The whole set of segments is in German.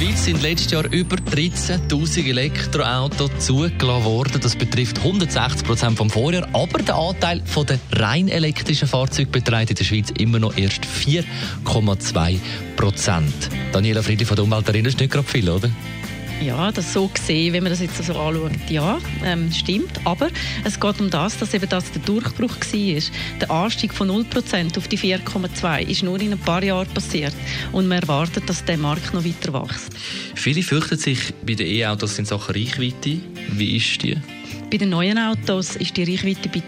Schweiz sind letztes Jahr über 13.000 Elektroautos zugelassen worden. Das betrifft 160 Prozent vom Vorjahr. Aber der Anteil der rein elektrischen Fahrzeuge beträgt in der Schweiz immer noch erst 4,2 Prozent. Daniela Friedli von der Umweltarena ist nicht gerade viel, oder? Ja, das so gesehen, wenn man das jetzt so anschaut, ja, ähm, stimmt. Aber es geht um das, dass eben das der Durchbruch war. Der Anstieg von 0% auf die 4,2% ist nur in ein paar Jahren passiert. Und man erwartet, dass der Markt noch weiter wächst. Viele fürchten sich bei den E-Autos in Sachen Reichweite. Wie ist die? Bei den neuen Autos ist die Reichweite bei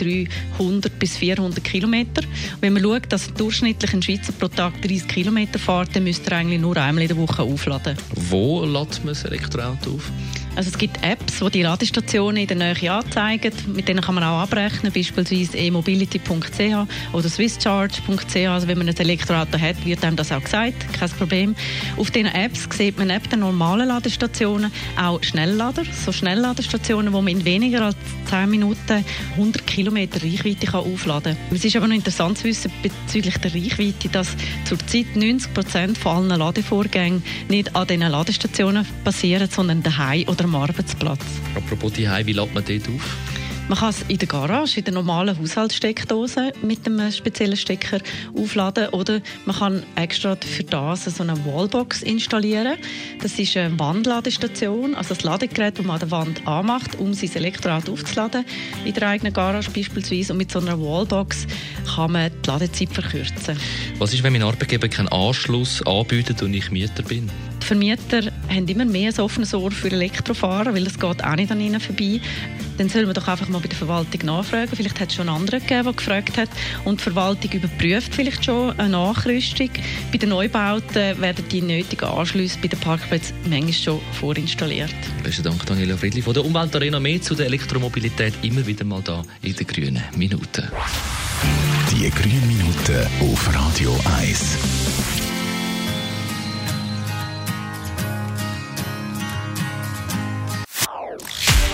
300 bis 400 Kilometer. Wenn man schaut, dass durchschnittlich ein Schweizer pro Tag 30 Kilometer fährt, dann müsste er eigentlich nur einmal in der Woche aufladen. Wo lädt man das Elektroauto auf? Also es gibt Apps, die die Ladestationen in der Nähe anzeigen. Mit denen kann man auch abrechnen, beispielsweise e-mobility.ch oder swisscharge.ch. Also wenn man ein Elektroauto hat, wird einem das auch gesagt, kein Problem. Auf diesen Apps sieht man neben den normalen Ladestationen auch Schnelllader, so Schnellladestationen, wo man in weniger als 10 Minuten 100 Kilometer Reichweite kann aufladen kann. Es ist aber noch interessant zu wissen bezüglich der Reichweite, dass zurzeit 90 Prozent von allen Ladevorgängen nicht an diesen Ladestationen passieren, sondern daheim oder am Arbeitsplatz. Apropos die wie lädt man dort auf? Man kann es in der Garage, in der normalen Haushaltssteckdose mit einem speziellen Stecker aufladen oder man kann extra für das so eine Wallbox installieren. Das ist eine Wandladestation, also das Ladegerät, das man an der Wand anmacht, um sein Elektroauto aufzuladen, in der eigenen Garage beispielsweise. Und mit so einer Wallbox kann man die Ladezeit verkürzen. Was ist, wenn mein Arbeitgeber keinen Anschluss anbietet und ich Mieter bin? Die Vermieter haben immer mehr ein offenes Ohr für Elektrofahrer, weil das geht auch nicht an ihnen vorbei. Dann soll man doch einfach mal bei der Verwaltung nachfragen. Vielleicht hat es schon andere gegeben, der gefragt hat. Und die Verwaltung überprüft vielleicht schon eine Nachrüstung. Bei den Neubauten werden die nötigen Anschlüsse bei den Parkplätzen manchmal schon vorinstalliert. Besten Dank, Daniela Friedli von der Umweltarena. Mehr zu der Elektromobilität immer wieder mal da in den grünen Minuten. Die grünen Minuten auf Radio 1.